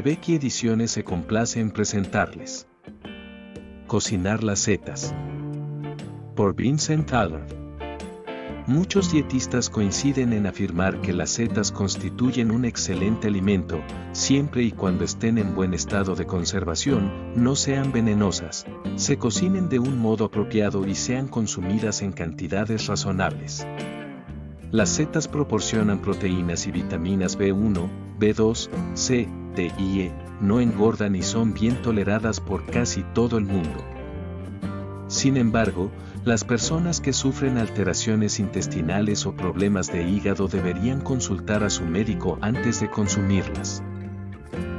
Becky Ediciones se complace en presentarles. Cocinar las setas. Por Vincent Allard. Muchos dietistas coinciden en afirmar que las setas constituyen un excelente alimento, siempre y cuando estén en buen estado de conservación, no sean venenosas, se cocinen de un modo apropiado y sean consumidas en cantidades razonables. Las setas proporcionan proteínas y vitaminas B1, B2, C, D y E, no engordan y son bien toleradas por casi todo el mundo. Sin embargo, las personas que sufren alteraciones intestinales o problemas de hígado deberían consultar a su médico antes de consumirlas.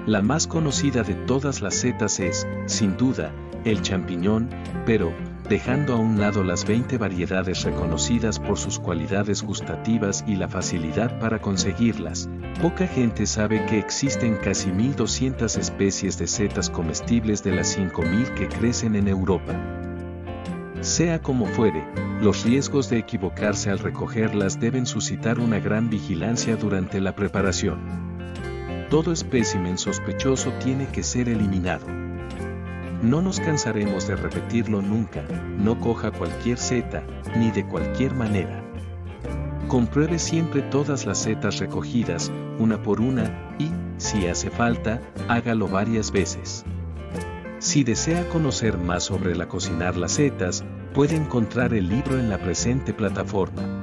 La más conocida de todas las setas es, sin duda, el champiñón, pero, dejando a un lado las 20 variedades reconocidas por sus cualidades gustativas y la facilidad para conseguirlas, poca gente sabe que existen casi 1.200 especies de setas comestibles de las 5.000 que crecen en Europa. Sea como fuere, los riesgos de equivocarse al recogerlas deben suscitar una gran vigilancia durante la preparación. Todo espécimen sospechoso tiene que ser eliminado. No nos cansaremos de repetirlo nunca, no coja cualquier seta, ni de cualquier manera. Compruebe siempre todas las setas recogidas, una por una, y, si hace falta, hágalo varias veces. Si desea conocer más sobre la cocinar las setas, puede encontrar el libro en la presente plataforma.